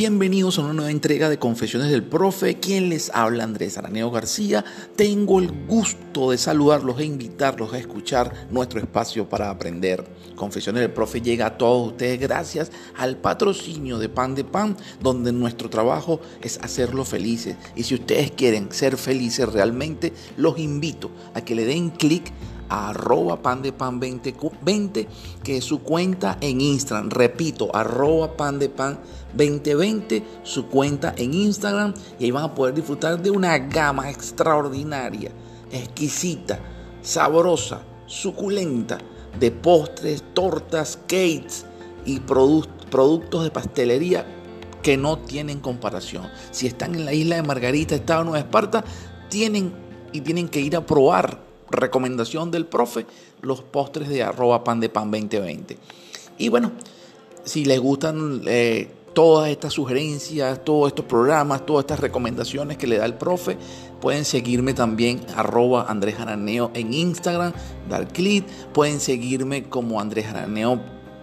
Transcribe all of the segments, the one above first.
Bienvenidos a una nueva entrega de Confesiones del Profe. Quien les habla, Andrés Araneo García. Tengo el gusto de saludarlos e invitarlos a escuchar nuestro espacio para aprender. Confesiones del Profe llega a todos ustedes gracias al patrocinio de Pan de Pan, donde nuestro trabajo es hacerlos felices. Y si ustedes quieren ser felices realmente, los invito a que le den clic arroba pan de pan 2020, que es su cuenta en Instagram. Repito, arroba pan de pan 2020, su cuenta en Instagram. Y ahí van a poder disfrutar de una gama extraordinaria, exquisita, sabrosa, suculenta de postres, tortas, cakes y productos de pastelería que no tienen comparación. Si están en la isla de Margarita, Estado Nueva Esparta, tienen y tienen que ir a probar recomendación del profe, los postres de arroba pan de pan 2020. Y bueno, si les gustan eh, todas estas sugerencias, todos estos programas, todas estas recomendaciones que le da el profe, pueden seguirme también arroba Andrés Araneo en Instagram, dar clic, pueden seguirme como Andrés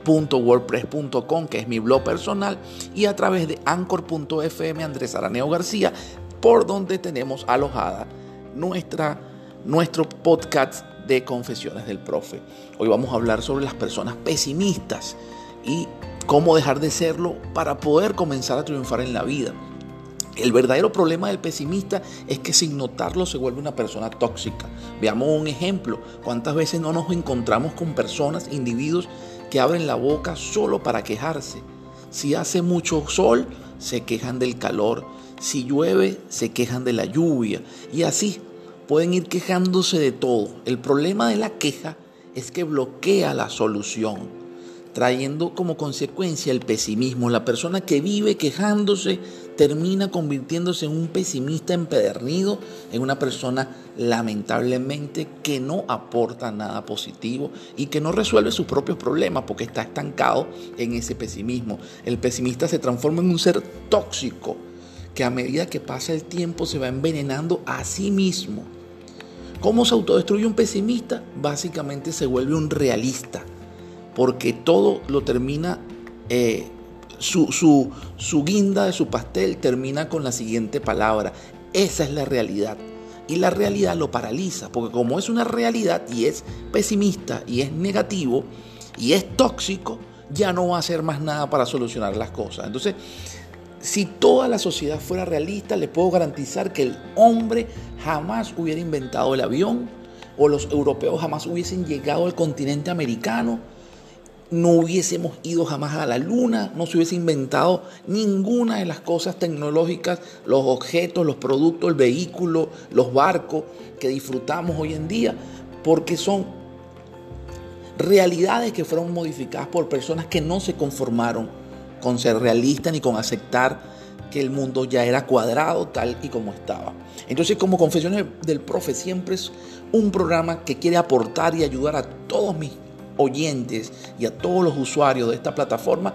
wordpress.com que es mi blog personal y a través de anchor.fm Andrés Araneo García por donde tenemos alojada nuestra nuestro podcast de Confesiones del Profe. Hoy vamos a hablar sobre las personas pesimistas y cómo dejar de serlo para poder comenzar a triunfar en la vida. El verdadero problema del pesimista es que sin notarlo se vuelve una persona tóxica. Veamos un ejemplo. ¿Cuántas veces no nos encontramos con personas, individuos que abren la boca solo para quejarse? Si hace mucho sol, se quejan del calor. Si llueve, se quejan de la lluvia. Y así pueden ir quejándose de todo. El problema de la queja es que bloquea la solución, trayendo como consecuencia el pesimismo. La persona que vive quejándose termina convirtiéndose en un pesimista empedernido, en una persona lamentablemente que no aporta nada positivo y que no resuelve sus propios problemas porque está estancado en ese pesimismo. El pesimista se transforma en un ser tóxico que a medida que pasa el tiempo se va envenenando a sí mismo ¿Cómo se autodestruye un pesimista? Básicamente se vuelve un realista, porque todo lo termina, eh, su, su guinda de su pastel termina con la siguiente palabra, esa es la realidad. Y la realidad lo paraliza, porque como es una realidad y es pesimista y es negativo y es tóxico, ya no va a hacer más nada para solucionar las cosas. Entonces, si toda la sociedad fuera realista, le puedo garantizar que el hombre jamás hubiera inventado el avión o los europeos jamás hubiesen llegado al continente americano, no hubiésemos ido jamás a la luna, no se hubiese inventado ninguna de las cosas tecnológicas, los objetos, los productos, el vehículo, los barcos que disfrutamos hoy en día, porque son realidades que fueron modificadas por personas que no se conformaron con ser realista ni con aceptar que el mundo ya era cuadrado tal y como estaba. Entonces, como Confesiones del Profe, siempre es un programa que quiere aportar y ayudar a todos mis oyentes y a todos los usuarios de esta plataforma.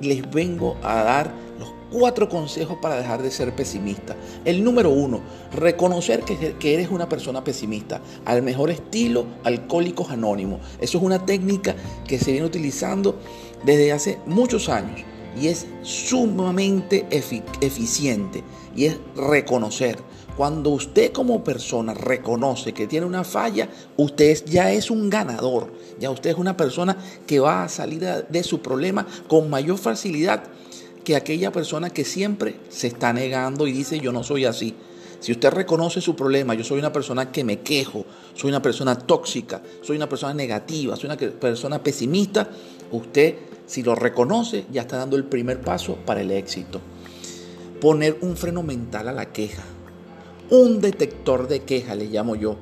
Les vengo a dar los cuatro consejos para dejar de ser pesimista. El número uno, reconocer que, eres una persona pesimista, al mejor estilo Alcohólicos Anónimos. Eso es una técnica que se viene utilizando desde hace muchos años y es sumamente eficiente y es reconocer. Cuando usted como persona reconoce que tiene una falla, usted ya es un ganador, ya usted es una persona que va a salir de su problema con mayor facilidad que aquella persona que siempre se está negando y dice yo no soy así. Si usted reconoce su problema, yo soy una persona que me quejo, soy una persona tóxica, soy una persona negativa, soy una persona pesimista, usted si lo reconoce, ya está dando el primer paso para el éxito. Poner un freno mental a la queja. Un detector de queja, le llamo yo.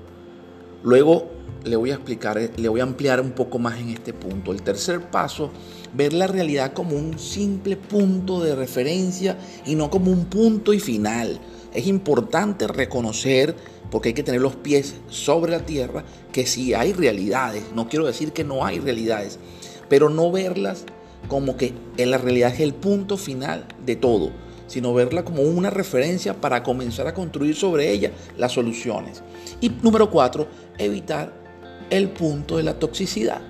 Luego le voy a explicar, le voy a ampliar un poco más en este punto. El tercer paso, ver la realidad como un simple punto de referencia y no como un punto y final. Es importante reconocer, porque hay que tener los pies sobre la tierra, que sí hay realidades. No quiero decir que no hay realidades, pero no verlas como que en la realidad es el punto final de todo, sino verla como una referencia para comenzar a construir sobre ella las soluciones. Y número cuatro, evitar el punto de la toxicidad.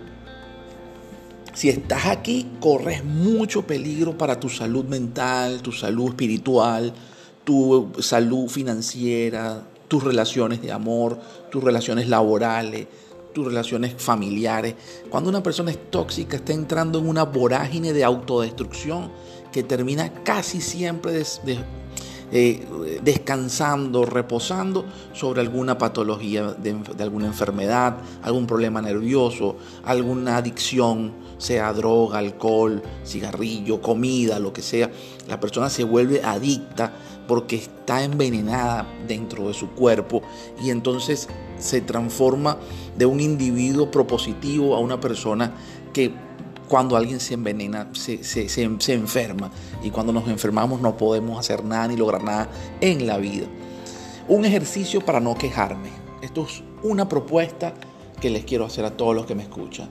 Si estás aquí, corres mucho peligro para tu salud mental, tu salud espiritual, tu salud financiera, tus relaciones de amor, tus relaciones laborales, tus relaciones familiares. Cuando una persona es tóxica, está entrando en una vorágine de autodestrucción que termina casi siempre eh, descansando, reposando sobre alguna patología de, alguna enfermedad, algún problema nervioso, alguna adicción, sea droga, alcohol, cigarrillo, comida, lo que sea. La persona se vuelve adicta porque está envenenada dentro de su cuerpo y entonces se transforma de un individuo propositivo a una persona que cuando alguien se envenena, se, se, enferma. Y cuando nos enfermamos no podemos hacer nada ni lograr nada en la vida. Un ejercicio para no quejarme. Esto es una propuesta que les quiero hacer a todos los que me escuchan.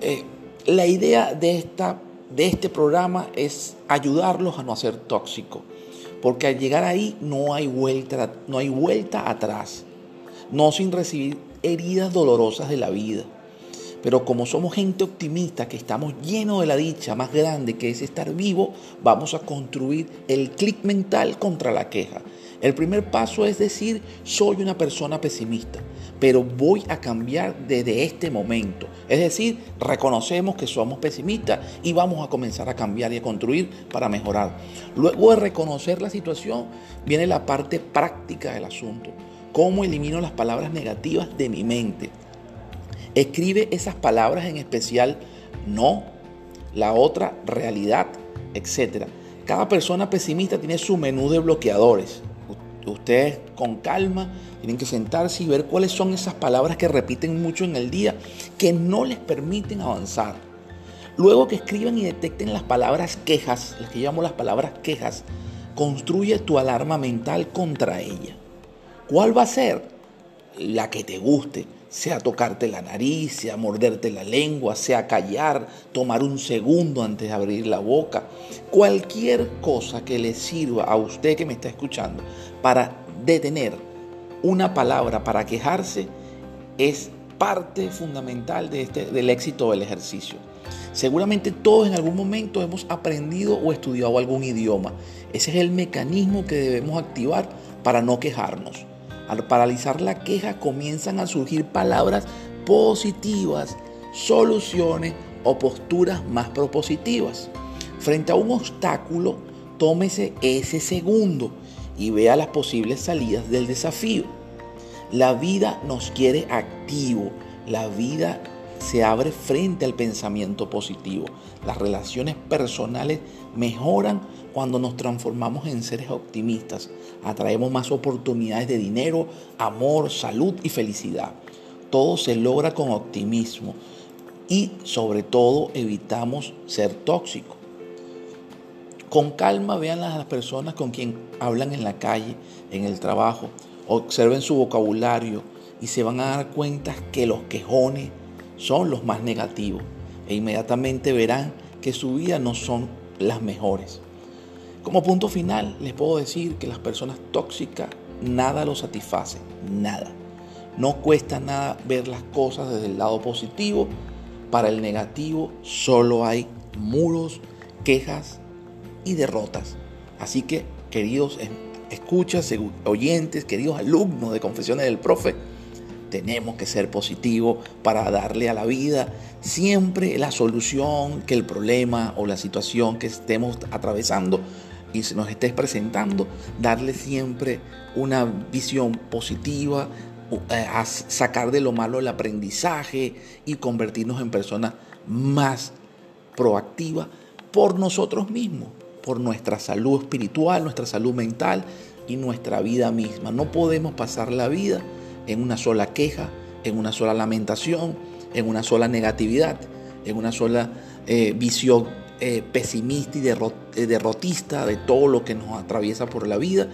Eh, la idea de, esta, de este programa es ayudarlos a no ser tóxicos. Porque al llegar ahí no hay vuelta, no hay vuelta atrás. No sin recibir heridas dolorosas de la vida pero como somos gente optimista, que estamos llenos de la dicha más grande que es estar vivo, vamos a construir el clic mental contra la queja. El primer paso es decir, soy una persona pesimista, pero voy a cambiar desde este momento. Es decir, reconocemos que somos pesimistas y vamos a comenzar a cambiar y a construir para mejorar. Luego de reconocer la situación, viene la parte práctica del asunto. ¿Cómo elimino las palabras negativas de mi mente? Escribe esas palabras en especial no, la otra realidad, etc. Cada persona pesimista tiene su menú de bloqueadores. Ustedes con calma tienen que sentarse y ver cuáles son esas palabras que repiten mucho en el día que no les permiten avanzar. Luego que escriban y detecten las palabras quejas, las que llamo las palabras quejas, construye tu alarma mental contra ella. ¿Cuál va a ser? La que te guste sea tocarte la nariz, sea morderte la lengua, sea callar, tomar un segundo antes de abrir la boca. Cualquier cosa que le sirva a usted que me está escuchando para detener una palabra, para quejarse, es parte fundamental de este, del éxito del ejercicio. Seguramente todos en algún momento hemos aprendido o estudiado algún idioma. Ese es el mecanismo que debemos activar para no quejarnos. Al paralizar la queja comienzan a surgir palabras positivas, soluciones o posturas más propositivas. Frente a un obstáculo, tómese ese segundo y vea las posibles salidas del desafío. La vida nos quiere activo, la vida se abre frente al pensamiento positivo. Las relaciones personales mejoran cuando nos transformamos en seres optimistas. Atraemos más oportunidades de dinero, amor, salud y felicidad. Todo se logra con optimismo y sobre todo evitamos ser tóxicos. Con calma vean a las personas con quien hablan en la calle, en el trabajo, observen su vocabulario y se van a dar cuenta que los quejones, son los más negativos e inmediatamente verán que su vida no son las mejores. Como punto final, les puedo decir que las personas tóxicas nada los satisface, nada. No cuesta nada ver las cosas desde el lado positivo. Para el negativo solo hay muros, quejas y derrotas. Así que, queridos escuchas, oyentes, queridos alumnos de Confesiones del Profe, tenemos que ser positivos para darle a la vida siempre la solución que el problema o la situación que estemos atravesando y se nos esté presentando, darle siempre una visión positiva, eh, a sacar de lo malo el aprendizaje y convertirnos en personas más proactivas por nosotros mismos, por nuestra salud espiritual, nuestra salud mental y nuestra vida misma. No podemos pasar la vida en una sola queja, en una sola lamentación, en una sola negatividad, en una sola eh, visión eh, pesimista y eh, derrotista de todo lo que nos atraviesa por la vida,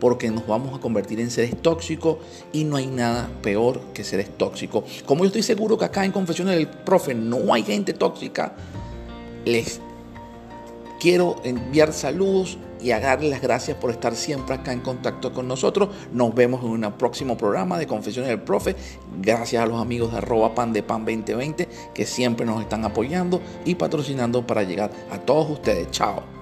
porque nos vamos a convertir en seres tóxicos y no hay nada peor que seres tóxicos. Como yo estoy seguro que acá en Confesiones del Profe no hay gente tóxica, les quiero enviar saludos y a darle las gracias por estar siempre acá en contacto con nosotros. Nos vemos en un próximo programa de Confesiones del Profe. Gracias a los amigos de arroba pan de pan 2020 que siempre nos están apoyando y patrocinando para llegar a todos ustedes. Chao.